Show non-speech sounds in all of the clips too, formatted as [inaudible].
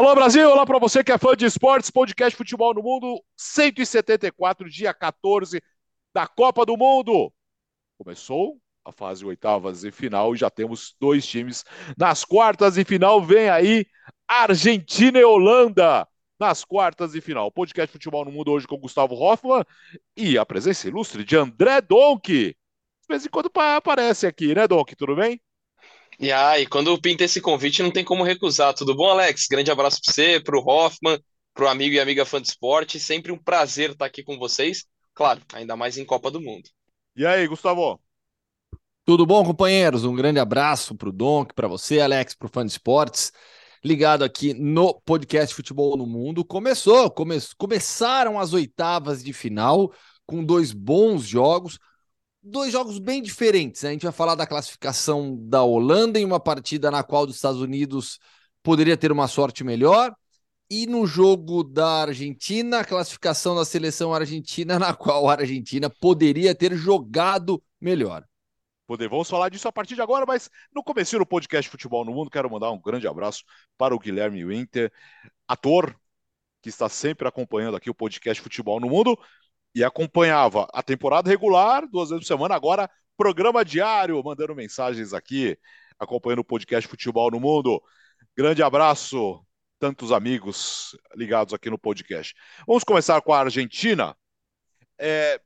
Alô Brasil, olá para você que é fã de esportes, podcast Futebol no Mundo 174, dia 14 da Copa do Mundo. Começou a fase oitavas e final e já temos dois times nas quartas e final. Vem aí Argentina e Holanda nas quartas e final. Podcast Futebol no Mundo hoje com Gustavo Hoffman e a presença ilustre de André Donk. De vez em quando aparece aqui, né, Donk? Tudo bem? E aí, quando pinta esse convite, não tem como recusar. Tudo bom, Alex? Grande abraço para você, para o Hoffman, para o amigo e amiga fã de esporte. Sempre um prazer estar aqui com vocês. Claro, ainda mais em Copa do Mundo. E aí, Gustavo? Tudo bom, companheiros? Um grande abraço para o Donk, para você, Alex, para o fã de esportes. Ligado aqui no podcast Futebol no Mundo. Começou, come, começaram as oitavas de final com dois bons jogos dois jogos bem diferentes. Né? A gente vai falar da classificação da Holanda em uma partida na qual os Estados Unidos poderia ter uma sorte melhor. E no jogo da Argentina, a classificação da seleção argentina, [laughs] na qual a Argentina poderia ter jogado melhor. Poder, vamos falar disso a partir de agora, mas no começo do podcast Futebol no Mundo, quero mandar um grande abraço para o Guilherme Winter, ator que está sempre acompanhando aqui o podcast Futebol no Mundo e acompanhava a temporada regular, duas vezes por semana, agora programa diário, mandando mensagens aqui, acompanhando o podcast Futebol no Mundo. Grande abraço, tantos amigos ligados aqui no podcast. Vamos começar com a Argentina. É...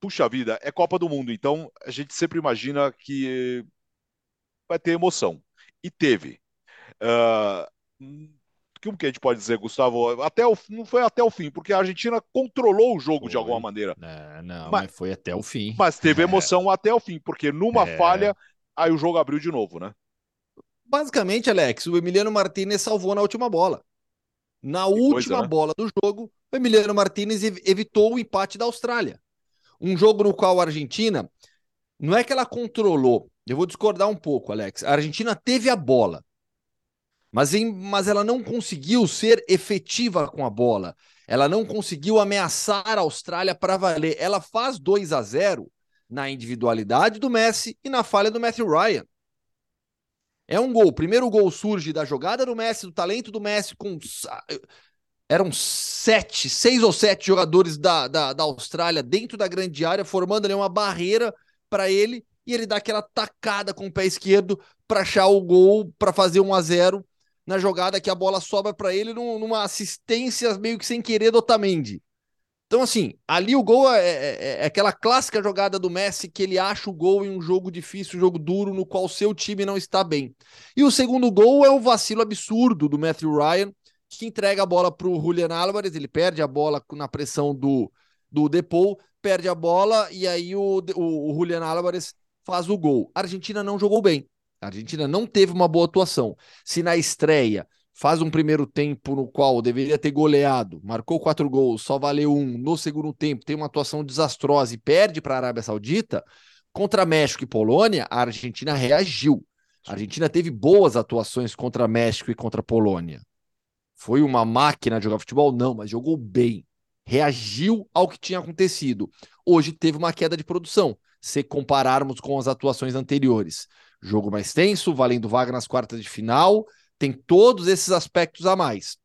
Puxa vida, é Copa do Mundo, então a gente sempre imagina que vai ter emoção. E teve. Uh como que a gente pode dizer, Gustavo? Até o, não foi até o fim, porque a Argentina controlou o jogo foi. de alguma maneira. É, não, mas, mas, foi até o fim. Mas teve é. emoção é. até o fim, porque numa é. falha, aí o jogo abriu de novo, né? Basicamente, Alex, o Emiliano Martinez salvou na última bola. Na que última coisa, né? bola do jogo, o Emiliano Martinez evitou o empate da Austrália. Um jogo no qual a Argentina não é que ela controlou. Eu vou discordar um pouco, Alex. A Argentina teve a bola mas, em, mas ela não conseguiu ser efetiva com a bola. Ela não conseguiu ameaçar a Austrália para valer. Ela faz 2 a 0 na individualidade do Messi e na falha do Matthew Ryan. É um gol. O primeiro gol surge da jogada do Messi, do talento do Messi, com. Eram sete, seis ou sete jogadores da, da, da Austrália dentro da grande área, formando ali uma barreira para ele, e ele dá aquela tacada com o pé esquerdo para achar o gol, para fazer 1 a 0 na jogada que a bola sobra para ele numa assistência meio que sem querer do Otamendi. Então, assim, ali o gol é, é, é, é, aquela clássica jogada do Messi que ele acha o gol em um jogo difícil, um jogo duro, no qual seu time não está bem. E o segundo gol é o vacilo absurdo do Matthew Ryan, que entrega a bola para o Julian Álvares, ele perde a bola na pressão do, do Depou, perde a bola e aí o, o, o Julian Álvares faz o gol. A Argentina não jogou bem. A Argentina não teve uma boa atuação. Se na estreia faz um primeiro tempo no qual deveria ter goleado, marcou quatro gols, só valeu um, no segundo tempo tem uma atuação desastrosa e perde para a Arábia Saudita, contra México e Polônia, a Argentina reagiu. A Argentina teve boas atuações contra México e contra Polônia. Foi uma máquina de jogar futebol? Não, mas jogou bem. Reagiu ao que tinha acontecido. Hoje teve uma queda de produção, se compararmos com as atuações anteriores. Jogo mais tenso, valendo vaga nas quartas de final, tem todos esses aspectos a mais.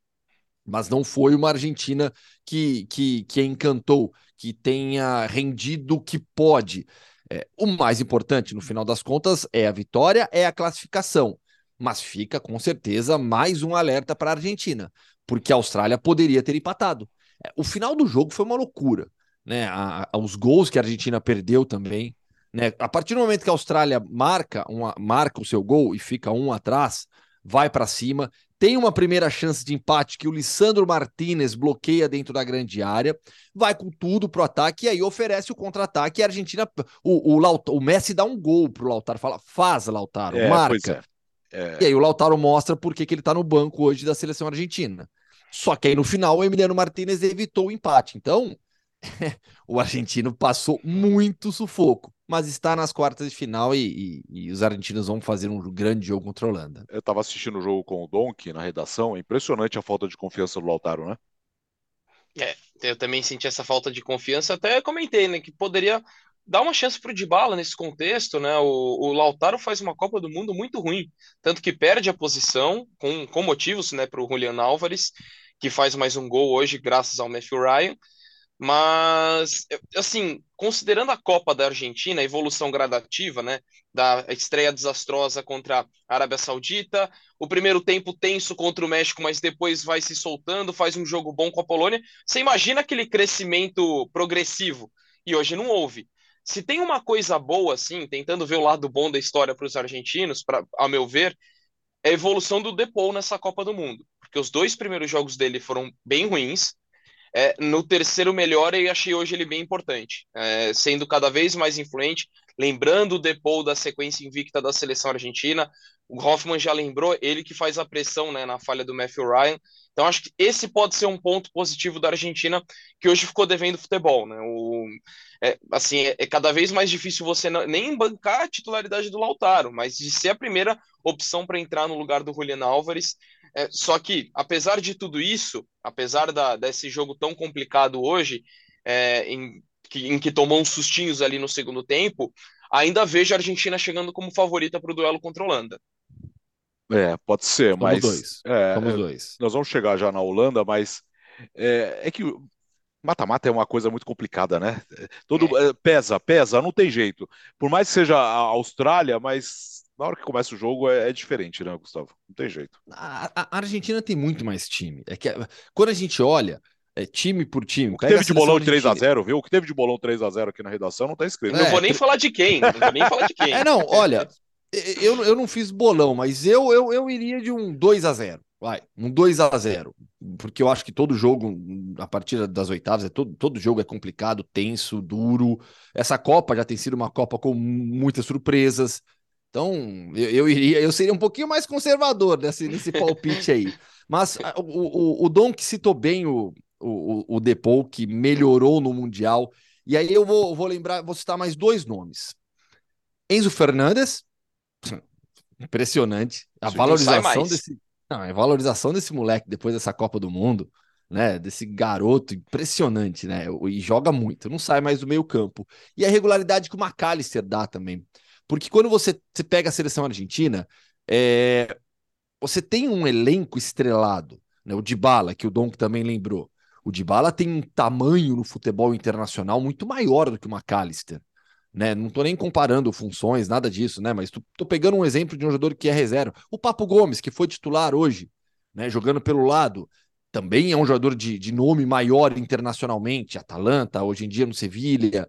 Mas não foi uma Argentina que, que, que encantou, que tenha rendido o que pode. É, o mais importante, no final das contas, é a vitória, é a classificação. Mas fica com certeza mais um alerta para a Argentina, porque a Austrália poderia ter empatado. É, o final do jogo foi uma loucura. Né? A, a, os gols que a Argentina perdeu também. Né? A partir do momento que a Austrália marca, uma, marca o seu gol e fica um atrás, vai para cima. Tem uma primeira chance de empate que o Lissandro Martinez bloqueia dentro da grande área, vai com tudo pro ataque e aí oferece o contra-ataque. E a Argentina, o, o, o Messi dá um gol pro Lautaro, fala, faz Lautaro, é, marca. É. É. E aí o Lautaro mostra por que ele tá no banco hoje da seleção argentina. Só que aí no final o Emiliano Martinez evitou o empate. Então, [laughs] o argentino passou muito sufoco mas está nas quartas de final e, e, e, os argentinos vão fazer um grande jogo contra a Holanda. Eu estava assistindo o jogo com o Donk na redação, é impressionante a falta de confiança do Lautaro, né? É, eu também senti essa falta de confiança, até comentei, né, que poderia dá uma chance para o Dybala nesse contexto, né? O, o, Lautaro faz uma Copa do Mundo muito ruim, tanto que perde a posição com, com motivos, né, para o Julian Álvares, que faz mais um gol hoje graças ao Matthew Ryan. Mas, assim, considerando a Copa da Argentina, a evolução gradativa, né, da estreia desastrosa contra a Arábia Saudita, o primeiro tempo tenso contra o México, mas depois vai se soltando, faz um jogo bom com a Polônia. Você imagina aquele crescimento progressivo? E hoje não houve. Se tem uma coisa boa, assim, tentando ver o lado bom da história para os argentinos, pra, ao meu ver, é a evolução do Depou nessa Copa do Mundo. Porque os dois primeiros jogos dele foram bem ruins. É, no terceiro melhor, eu achei hoje ele bem importante, é, sendo cada vez mais influente, lembrando o Depou da sequência invicta da seleção argentina. O Hoffman já lembrou, ele que faz a pressão né, na falha do Matthew Ryan. Então, acho que esse pode ser um ponto positivo da Argentina, que hoje ficou devendo futebol. Né? O, é, assim, é, é, cada vez mais difícil você não, nem bancar a titularidade do Lautaro, mas de ser a primeira opção para entrar no lugar do Julian Álvares. É, só que, apesar de tudo isso, apesar da, desse jogo tão complicado hoje, é, em, que, em que tomou uns sustinhos ali no segundo tempo, ainda vejo a Argentina chegando como favorita para o duelo contra a Holanda. É, pode ser, Somos mas. dois. É, Somos é, dois. nós vamos chegar já na Holanda, mas é, é que mata-mata é uma coisa muito complicada, né? Todo é, pesa, pesa, não tem jeito. Por mais que seja a Austrália, mas na hora que começa o jogo é, é diferente, né, Gustavo? Não tem jeito. A, a, Argentina tem muito mais time. É que quando a gente olha é, time por time. O que teve de bolão 3x0, viu? O que teve de bolão 3x0 aqui na redação não tá escrito. Não vou nem falar de quem. Não vou nem falar de quem. É, não, olha, eu, eu não fiz bolão, mas eu, eu, eu iria de um 2 a 0 Vai, um 2 a 0 Porque eu acho que todo jogo, a partir das oitavas, é todo, todo jogo é complicado, tenso, duro. Essa Copa já tem sido uma Copa com muitas surpresas. Então, eu, eu iria, eu seria um pouquinho mais conservador nesse, nesse palpite aí. Mas o, o, o Dom que citou bem o, o, o Depou, que melhorou no Mundial. E aí eu vou, vou lembrar, vou citar mais dois nomes. Enzo Fernandes, [clears throat] impressionante. A Sim, valorização desse. Não, a valorização desse moleque depois dessa Copa do Mundo, né? Desse garoto impressionante, né? E joga muito, não sai mais do meio campo. E a regularidade que o McAllister dá também. Porque quando você, pega a seleção argentina, é, você tem um elenco estrelado, né? O Dybala, que o Dom também lembrou. O Dybala tem um tamanho no futebol internacional muito maior do que o McAllister né? Não tô nem comparando funções, nada disso, né? Mas tô pegando um exemplo de um jogador que é reserva. O Papo Gomes, que foi titular hoje, né? Jogando pelo lado, também é um jogador de, de nome maior internacionalmente, Atalanta, hoje em dia no Sevilha.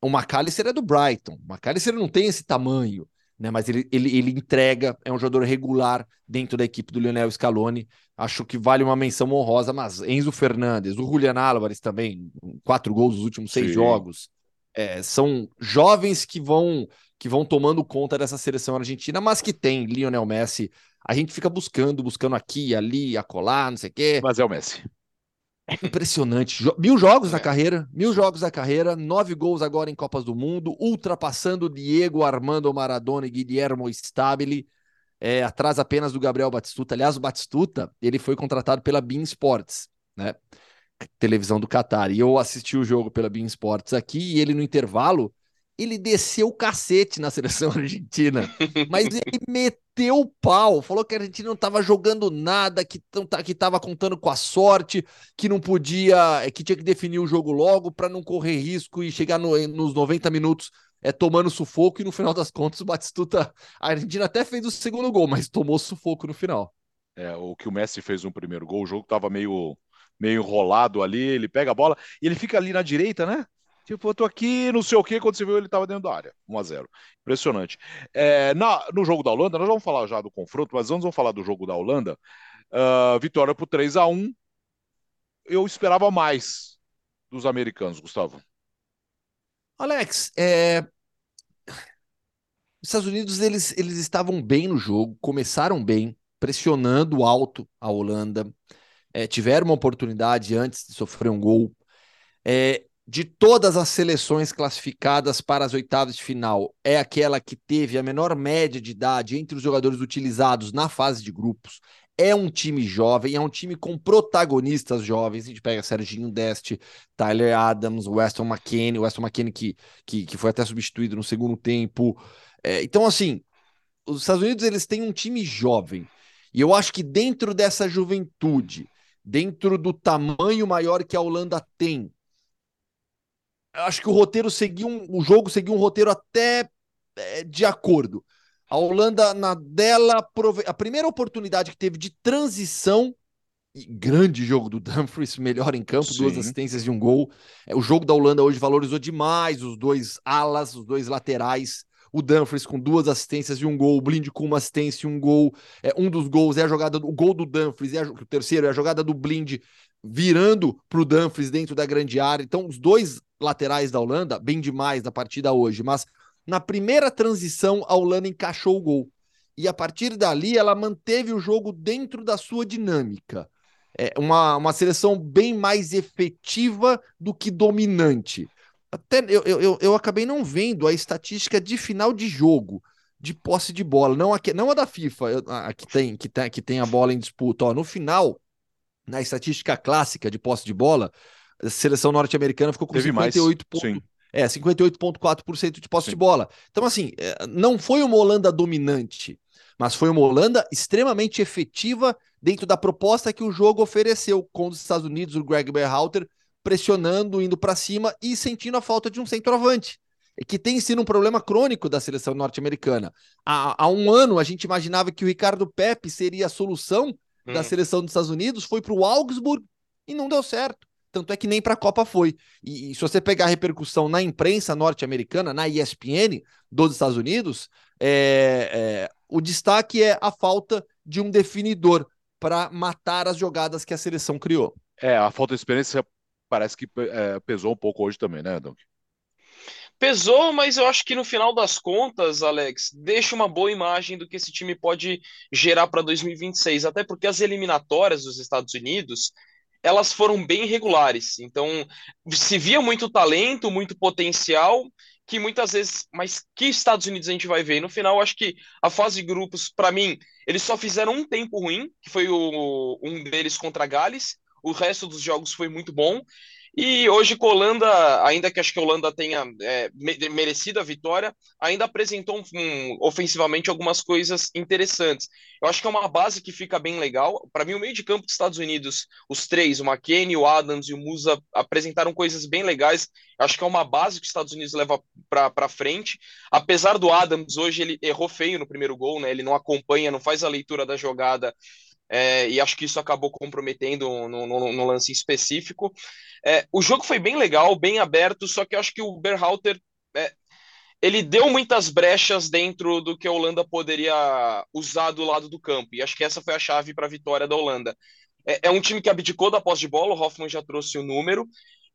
O McAllister é do Brighton. O McAllister não tem esse tamanho, né? Mas ele, ele, ele entrega, é um jogador regular dentro da equipe do Lionel Scaloni. Acho que vale uma menção honrosa, mas Enzo Fernandes, o Julian Álvares também, quatro gols nos últimos seis Sim. jogos é, são jovens que vão que vão tomando conta dessa seleção argentina, mas que tem Lionel Messi. A gente fica buscando, buscando aqui, ali, acolá, não sei o quê. Mas é o Messi. É impressionante. Mil jogos é. na carreira, mil jogos na carreira, nove gols agora em Copas do Mundo, ultrapassando Diego Armando Maradona e Guilherme Stabile, é, atrás apenas do Gabriel Batistuta. Aliás, o Batistuta ele foi contratado pela Bean Sports, né? televisão do Qatar. E eu assisti o jogo pela Bean Sports aqui e ele no intervalo, ele desceu o cacete na seleção [laughs] argentina. Mas ele meteu o pau, falou que a Argentina não estava jogando nada, que estava contando com a sorte, que não podia, que tinha que definir o jogo logo para não correr risco e chegar no, nos 90 minutos é, tomando sufoco e no final das contas o Batistuta, a Argentina até fez o segundo gol, mas tomou sufoco no final. É, o que o Messi fez no primeiro gol, o jogo estava meio meio enrolado ali, ele pega a bola e ele fica ali na direita, né? Tipo, eu tô aqui, não sei o que, quando você viu ele estava dentro da área. 1 a 0 Impressionante. É, na, no jogo da Holanda, nós vamos falar já do confronto, mas antes vamos falar do jogo da Holanda. Uh, vitória por 3 a 1 Eu esperava mais dos americanos, Gustavo. Alex, é... os Estados Unidos eles, eles estavam bem no jogo, começaram bem, pressionando alto a Holanda é, tiveram uma oportunidade antes de sofrer um gol. É, de todas as seleções classificadas para as oitavas de final, é aquela que teve a menor média de idade entre os jogadores utilizados na fase de grupos. é um time jovem, é um time com protagonistas jovens. A gente pega Serginho Deste, Tyler Adams, Weston McKinney, Weston McKinney que, que, que foi até substituído no segundo tempo. É, então, assim, os Estados Unidos eles têm um time jovem. E eu acho que dentro dessa juventude, dentro do tamanho maior que a Holanda tem, acho que o roteiro seguiu um, o jogo seguiu um roteiro até é, de acordo. A Holanda, na dela, a primeira oportunidade que teve de transição, grande jogo do [laughs] Dumfries, melhor em campo, Sim. duas assistências e um gol. É, o jogo da Holanda hoje valorizou demais os dois alas, os dois laterais. O Dumfries com duas assistências e um gol, o Blind com uma assistência e um gol. É, um dos gols é a jogada, o gol do Dumfries, é a, o terceiro é a jogada do Blind virando para o Dumfries dentro da grande área. Então, os dois laterais da Holanda, bem demais na partida hoje, mas na primeira transição, a Holanda encaixou o gol. E a partir dali, ela manteve o jogo dentro da sua dinâmica. É uma, uma seleção bem mais efetiva do que dominante. Até eu, eu, eu acabei não vendo a estatística de final de jogo, de posse de bola, não a, não a da FIFA, a, que, tem, que, tem, que tem a bola em disputa. Ó, no final, na estatística clássica de posse de bola, a seleção norte-americana ficou com Teve 58 pontos. É, 58,4% de posse Sim. de bola. Então, assim, é, não foi uma Holanda dominante, mas foi uma Holanda extremamente efetiva dentro da proposta que o jogo ofereceu, com os Estados Unidos, o Greg Berhalter pressionando, indo para cima e sentindo a falta de um centroavante, que tem sido um problema crônico da seleção norte-americana. Há, há, um ano a gente imaginava que o Ricardo Pepe seria a solução hum. da seleção dos Estados Unidos, foi para o Augsburg e não deu certo. Tanto é que nem para a Copa foi. E, e, se você pegar a repercussão na imprensa norte-americana, na ESPN dos Estados Unidos, é, é, o destaque é a falta de um definidor para matar as jogadas que a seleção criou. É, a falta de experiência parece que é, pesou um pouco hoje também, né, Dunk? Pesou, mas eu acho que no final das contas, Alex, deixa uma boa imagem do que esse time pode gerar para 2026. Até porque as eliminatórias dos Estados Unidos elas foram bem regulares. Então, se via muito talento, muito potencial, que muitas vezes, mas que Estados Unidos a gente vai ver? No final, acho que a fase de grupos, para mim, eles só fizeram um tempo ruim, que foi o, um deles contra Gales. O resto dos jogos foi muito bom. E hoje com a Holanda, ainda que acho que a Holanda tenha é, merecido a vitória, ainda apresentou um, ofensivamente algumas coisas interessantes. Eu acho que é uma base que fica bem legal. Para mim, o meio de campo dos Estados Unidos, os três, o McKennie, o Adams e o Musa, apresentaram coisas bem legais. Eu acho que é uma base que os Estados Unidos leva para frente. Apesar do Adams, hoje ele errou feio no primeiro gol, né? ele não acompanha, não faz a leitura da jogada é, e acho que isso acabou comprometendo no, no, no lance específico. É, o jogo foi bem legal, bem aberto, só que acho que o Berhalter é, ele deu muitas brechas dentro do que a Holanda poderia usar do lado do campo, e acho que essa foi a chave para a vitória da Holanda. É, é, um time que abdicou da posse de bola, o Hoffman já trouxe o número,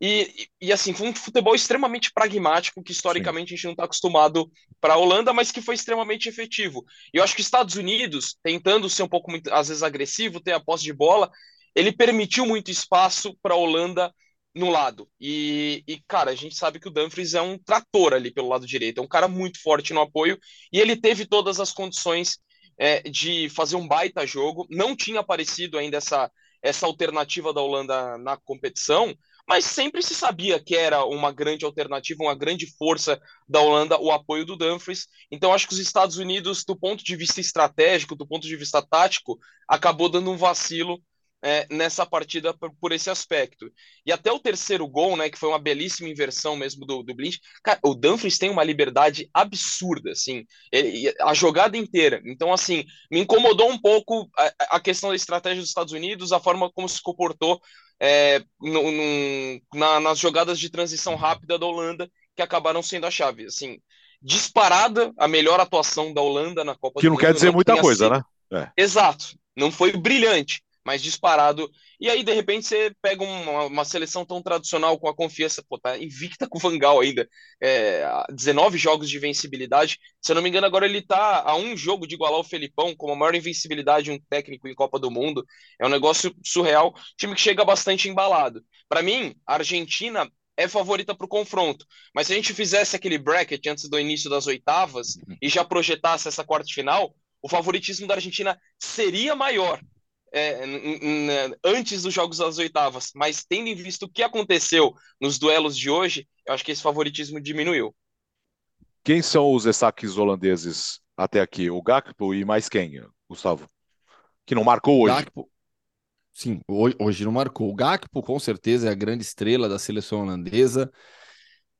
e, e, assim, foi um futebol extremamente pragmático, que historicamente Sim. a gente não está acostumado para a Holanda, mas que foi extremamente efetivo. E eu acho que os Estados Unidos, tentando ser um pouco, muito, às vezes, agressivo, ter a posse de bola, ele permitiu muito espaço para a Holanda no lado. E, e, cara, a gente sabe que o Dumfries é um trator ali pelo lado direito, é um cara muito forte no apoio, e ele teve todas as condições é, de fazer um baita jogo. Não tinha aparecido ainda essa, essa alternativa da Holanda na competição, mas sempre se sabia que era uma grande alternativa, uma grande força da Holanda, o apoio do Dumfries. Então, acho que os Estados Unidos, do ponto de vista estratégico, do ponto de vista tático, acabou dando um vacilo é, nessa partida por, por, esse aspecto. E até o terceiro gol, né, que foi uma belíssima inversão mesmo do, do cara, o Dumfries tem uma liberdade absurda, assim, ele, a jogada inteira. Então, assim, me incomodou um pouco a, a, questão da estratégia dos Estados Unidos, a forma como se comportou é, no, no, na, nas jogadas de transição rápida da Holanda, que acabaram sendo a chave. Assim, disparada a melhor atuação da Holanda na Copa que do Mundo. Que não quer dizer muita coisa, sido... né? É. Exato. Não foi brilhante, mais disparado. E aí, de repente, você pega uma, uma, seleção tão tradicional com a confiança, pô, tá invicta com o Vangal ainda, é, 19 jogos de invencibilidade. Se eu não me engano, agora ele tá a um jogo de igualar o Felipão, com a maior invencibilidade de um técnico em Copa do Mundo. É um negócio surreal, time que chega bastante embalado. Para mim, a Argentina é favorita para o confronto. Mas se a gente fizesse aquele bracket antes do início das oitavas e já projetasse essa quarta final, o favoritismo da Argentina seria maior é, antes dos jogos das oitavas, mas tendo em vista o que aconteceu nos duelos de hoje, eu acho que esse favoritismo diminuiu. Quem são os destaques holandeses até aqui? O Gakpo e mais quem, Gustavo? Que não marcou hoje. Gakpo, sim, hoje não marcou. O Gakpo, com certeza, é a grande estrela da seleção holandesa.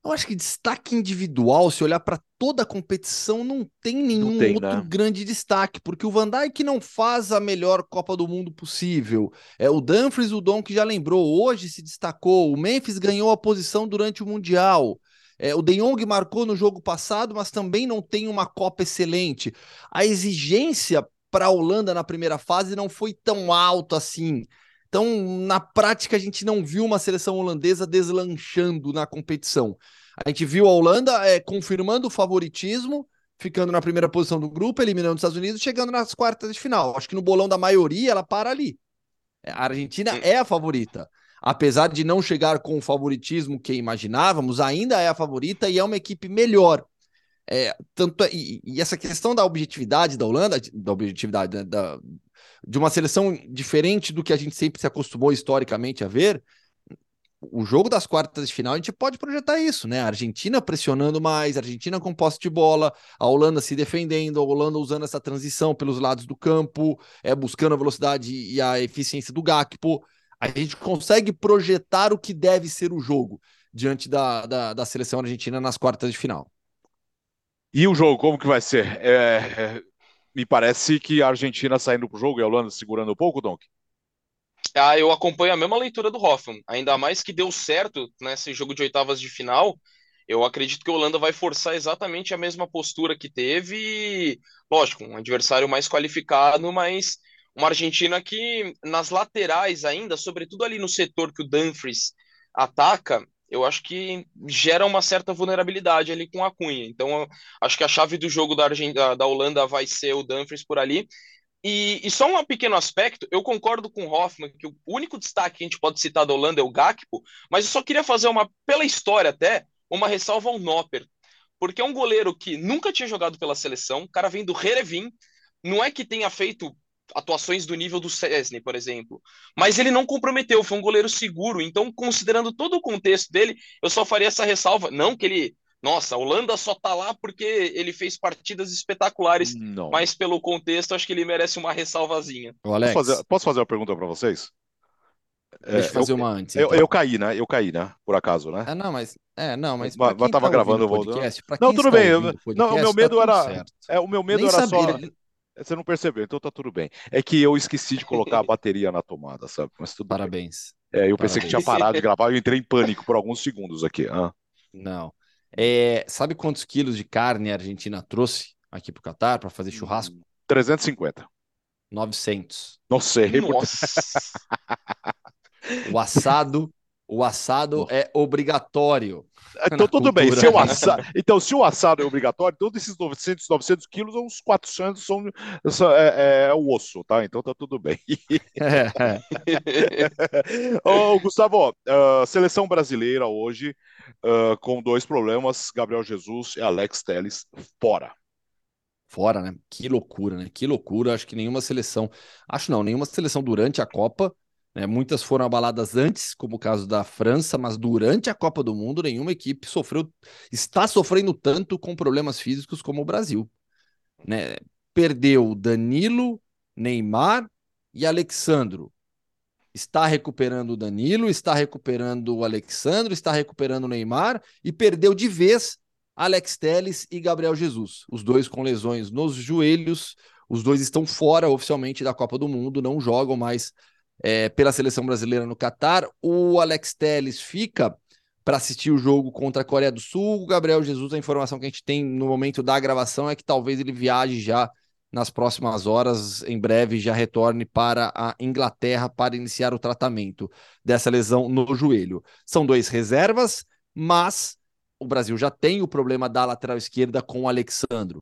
Eu acho que destaque individual, se olhar para toda a competição, não tem nenhum não tem, outro né? grande destaque, porque o Van Dijk não faz a melhor Copa do Mundo possível. É o Dumfries, o Dom que já lembrou, hoje se destacou. O Memphis ganhou a posição durante o Mundial. É, o De Jong marcou no jogo passado, mas também não tem uma Copa excelente. A exigência para a Holanda na primeira fase não foi tão alta assim. Então, na prática, a gente não viu uma seleção holandesa deslanchando na competição. A gente viu a Holanda é, confirmando o favoritismo, ficando na primeira posição do grupo, eliminando os Estados Unidos, chegando nas quartas de final. Acho que no bolão da maioria ela para ali. A Argentina é a favorita. Apesar de não chegar com o favoritismo que imaginávamos, ainda é a favorita e é uma equipe melhor. É, tanto e, e, essa questão da objetividade da Holanda, da objetividade né, da, de uma seleção diferente do que a gente sempre se acostumou historicamente a ver, o jogo das quartas de final a gente pode projetar isso, né? A Argentina pressionando mais, a Argentina com posse de bola, a Holanda se defendendo, a Holanda usando essa transição pelos lados do campo, é buscando a velocidade e a eficiência do Gakpo. A gente consegue projetar o que deve ser o jogo diante da, da, da seleção argentina nas quartas de final. E o jogo, como que vai ser? É, é, me parece que a Argentina saindo pro jogo e a Holanda segurando um pouco, Donk. Ah, eu acompanho a mesma leitura do Hoffman. Ainda mais que deu certo nesse jogo de oitavas de final. Eu acredito que a Holanda vai forçar exatamente a mesma postura que teve. Lógico, um adversário mais qualificado, mas uma Argentina que nas laterais ainda, sobretudo ali no setor que o Dumfries ataca, eu acho que gera uma certa vulnerabilidade ali com a Cunha. Então, acho que a chave do jogo da, da Holanda vai ser o Dumfries por ali. E, e, só um pequeno aspecto, eu concordo com o Hoffman que o único destaque que a gente pode citar da Holanda é o Gakpo, mas eu só queria fazer uma, pela história até, uma ressalva ao Nopper, porque é um goleiro que nunca tinha jogado pela seleção, o cara vem do Herevin, não é que tenha feito atuações do nível do Cesny, por exemplo. Mas ele não comprometeu, foi um goleiro seguro. Então, considerando todo o contexto dele, eu só faria essa ressalva. Não que ele. Nossa, a Holanda só tá lá porque ele fez partidas espetaculares. Não. Mas pelo contexto, acho que ele merece uma ressalvazinha. Alex, posso, fazer, posso fazer uma pergunta para vocês? Deixa eu é, fazer eu, uma antes. Então. Eu, eu, caí, né? Eu caí, né? Por acaso, né? É, não, mas. É, não, mas. Mas, mas tava tá gravando o podcast, Não, tudo bem. Eu, não, o meu medo tá era. É, o meu medo Nem era só. Você não percebeu, então tá tudo bem. É que eu esqueci de colocar a bateria na tomada, sabe? Mas tudo Parabéns. Bem. É, eu pensei Parabéns. que tinha parado de gravar, eu entrei em pânico por alguns segundos aqui. Ah. Não. É, sabe quantos quilos de carne a Argentina trouxe aqui pro Catar para fazer churrasco? 350. 900. Não sei. Nossa. [laughs] o assado o assado é obrigatório. Então, tudo bem. Se assado, então, se o assado é obrigatório, todos esses 900, 900 quilos, uns 400 são, são é, é, o osso, tá? Então tá tudo bem. [laughs] É. Gustavo, uh, seleção brasileira hoje uh, com dois problemas: Gabriel Jesus e Alex Teles fora. Fora, né? Que loucura, né? Que loucura. Acho que nenhuma seleção, acho não, nenhuma seleção durante a Copa né? Muitas foram abaladas antes, como o caso da França, mas durante a Copa do Mundo, nenhuma equipe sofreu, está sofrendo tanto com problemas físicos como o Brasil. Né? Perdeu Danilo, Neymar e Alexandro. Está recuperando o Danilo, está recuperando o Alexandro, está recuperando o Neymar e perdeu de vez Alex Teles e Gabriel Jesus, os dois com lesões nos joelhos. Os dois estão fora oficialmente da Copa do Mundo, não jogam mais é, pela seleção brasileira no Catar. O Alex Teles fica para assistir o jogo contra a Coreia do Sul. O Gabriel Jesus, a informação que a gente tem no momento da gravação é que talvez ele viaje já nas próximas horas, em breve já retorne para a Inglaterra para iniciar o tratamento dessa lesão no joelho. São dois reservas, mas o Brasil já tem o problema da lateral esquerda com o Alexandro.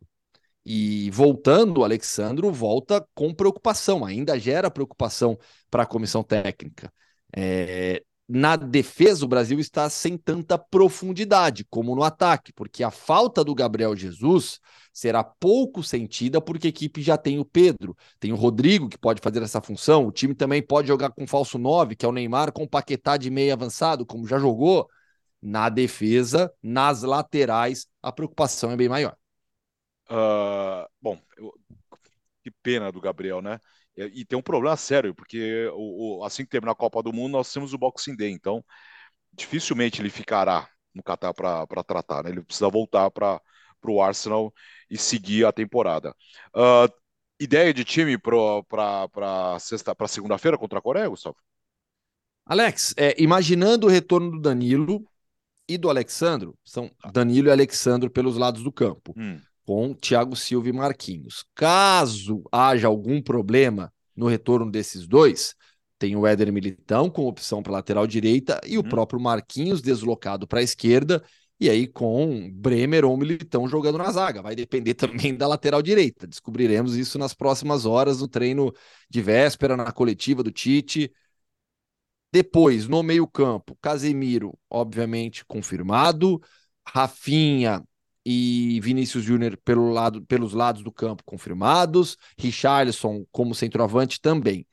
E voltando, o Alexandro volta com preocupação, ainda gera preocupação para a comissão técnica. É, na defesa, o Brasil está sem tanta profundidade como no ataque, porque a falta do Gabriel Jesus será pouco sentida porque a equipe já tem o Pedro, tem o Rodrigo que pode fazer essa função, o time também pode jogar com falso 9, que é o Neymar, com o Paquetá de meio avançado, como já jogou. Na defesa, nas laterais, a preocupação é bem maior. Uh, bom, eu, que pena do Gabriel, né? E, e tem um problema sério, porque o, o, assim que terminar a Copa do Mundo, nós temos o Boxing Day, então dificilmente ele ficará no Qatar para tratar, né? Ele precisa voltar para o Arsenal e seguir a temporada. Uh, ideia de time para sexta, para segunda-feira contra a Coreia, Gustavo? Alex, é, imaginando o retorno do Danilo e do Alexandro, são tá. Danilo e Alexandro pelos lados do campo. Hum com Thiago Silva e Marquinhos. Caso haja algum problema no retorno desses dois, tem o Éder Militão com opção para lateral direita e o próprio Marquinhos deslocado para a esquerda, e aí com Bremer ou Militão jogando na zaga. Vai depender [laughs] também da lateral direita. Descobriremos isso nas próximas horas no treino de véspera, na coletiva do Tite. Depois, no meio-campo, Casemiro, obviamente confirmado. Rafinha e Vinícius Júnior pelo lado, pelos lados do campo confirmados, Richarlison como centroavante também.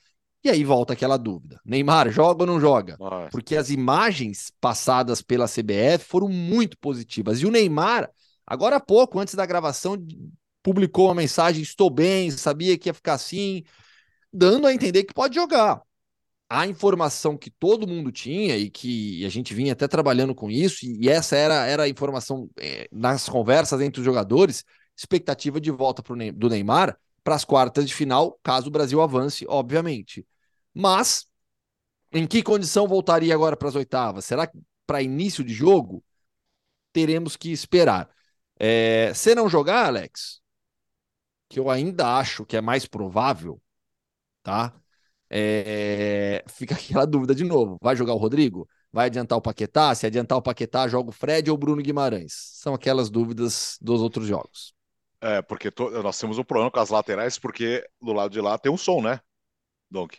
E aí volta aquela dúvida: Neymar joga ou não joga? Nossa. Porque as imagens passadas pela CBF foram muito positivas. E o Neymar, agora há pouco, antes da gravação, publicou uma mensagem: estou bem, sabia que ia ficar assim, dando a entender que pode jogar a informação que todo mundo tinha e que a gente vinha até trabalhando com isso, e essa era, era a informação é, nas conversas entre os jogadores, expectativa de volta pro, do Neymar para as quartas de final, caso o Brasil avance, obviamente. Mas, em que condição voltaria agora para as oitavas? Será que para início de jogo? Teremos que esperar. É, se não jogar, Alex, que eu ainda acho que é mais provável, tá? É, [laughs] fica aquela dúvida de novo: vai jogar o Rodrigo? Vai adiantar o Paquetá? Se adiantar o Paquetá, joga o Fred ou o Bruno Guimarães? São aquelas dúvidas dos outros jogos. É, porque to... nós temos um problema com as laterais, porque do lado de lá tem um som, né, Donk?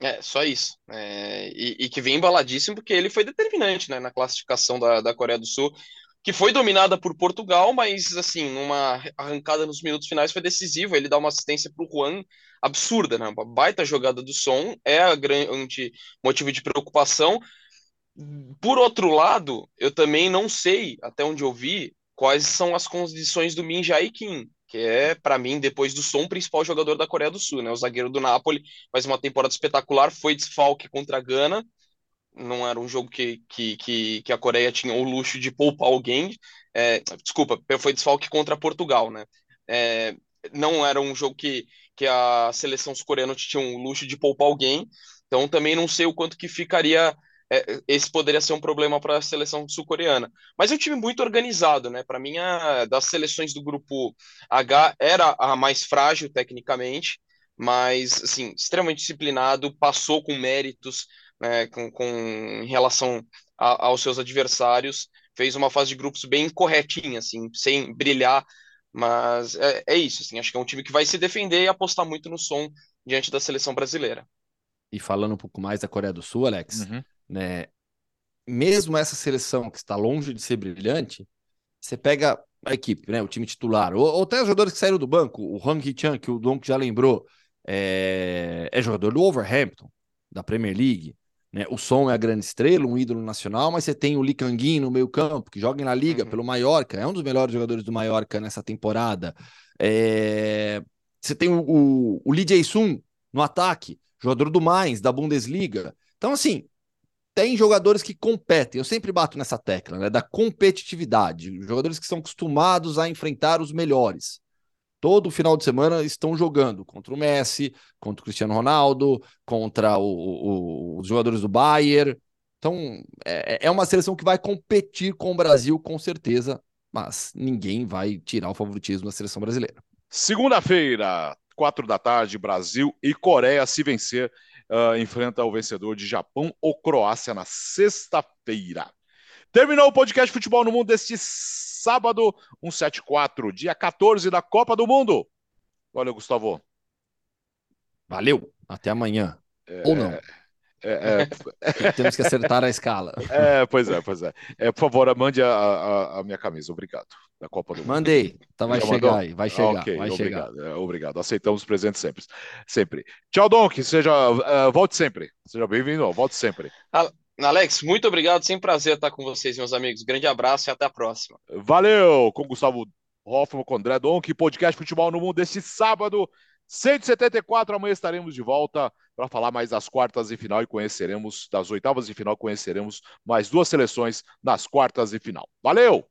É, só isso. É, e, e, que vem embaladíssimo porque ele foi determinante né, na classificação da, da Coreia do Sul que foi dominada por Portugal, mas assim, numa arrancada nos minutos finais foi decisivo. Ele dá uma assistência para o Juan absurda, né? Uma baita jogada do som, é a grande motivo de preocupação. Por outro lado, eu também não sei, até onde eu vi, quais são as condições do Min Jae Kim, que é, para mim, depois do som, o principal jogador da Coreia do Sul, né? O zagueiro do Napoli, faz uma temporada espetacular, foi desfalque contra a Gana, não era um jogo que, que, que, que a Coreia tinha o luxo de poupar alguém. É, desculpa, foi desfalque contra Portugal, né? É, não era um jogo que, que a seleção sul-coreana tinha o luxo de poupar alguém. Então também não sei o quanto que ficaria. É, esse poderia ser um problema para a seleção sul-coreana. Mas é um time muito organizado, né? Para mim, a, das seleções do grupo H era a mais frágil tecnicamente, mas assim, extremamente disciplinado, passou com méritos né, com, com, em relação a, aos seus adversários, fez uma fase de grupos bem corretinha, assim, sem brilhar, mas é, é isso, assim, acho que é um time que vai se defender e apostar muito no som diante da seleção brasileira. E falando um pouco mais da Coreia do Sul, Alex, uhum. né, mesmo essa seleção que está longe de ser brilhante, você pega a equipe, né, o time titular, ou, ou até os jogadores que saíram do banco, o Hang Hee-chan, que o Donk já lembrou, é, é jogador do Wolverhampton, da Premier League, né? O Som é a grande estrela, um ídolo nacional, mas você tem o Licanguin no meio campo, que joga na Liga uhum. pelo Mallorca, é um dos melhores jogadores do Mallorca nessa temporada. É... Você tem o, o, o Lee Jae-sung no ataque, jogador do Mainz, da Bundesliga. Então, assim, tem jogadores que competem. Eu sempre bato nessa tecla, né? Da competitividade. Jogadores que são acostumados a enfrentar os melhores todo final de semana estão jogando contra o Messi, contra o Cristiano Ronaldo, contra o, o, os jogadores do Bayern. Então, é, é uma seleção que vai competir com o Brasil, com certeza, mas ninguém vai tirar o favoritismo da seleção brasileira. Segunda-feira, quatro da tarde, Brasil e Coreia, se vencer, uh, enfrenta o vencedor de Japão ou Croácia na sexta-feira. Terminou o podcast Futebol no Mundo deste sábado, 174, dia 14 da Copa do Mundo. Valeu, Gustavo. Valeu, até amanhã. É... Ou não. É, é... [laughs] Temos que acertar a escala. É, pois é, pois é. é por favor, mande a, a, a, minha camisa, obrigado. Da Copa do Mundo. Mandei, então vai Já chegar mandou? aí, vai chegar, okay, vai obrigado, chegar. É, obrigado, aceitamos os presentes sempre. sempre. Tchau, Donk, seja, uh, volte sempre. Seja bem-vindo, volte sempre. Alex, muito obrigado, sempre prazer estar com vocês, meus amigos. Grande abraço e até a próxima. Valeu, com Gustavo Hoffman, com André Donk, podcast Futebol no Mundo deste sábado, 174. Amanhã estaremos de volta para falar mais das quartas de final e conheceremos, das oitavas de final, conheceremos mais duas seleções nas quartas de final. Valeu!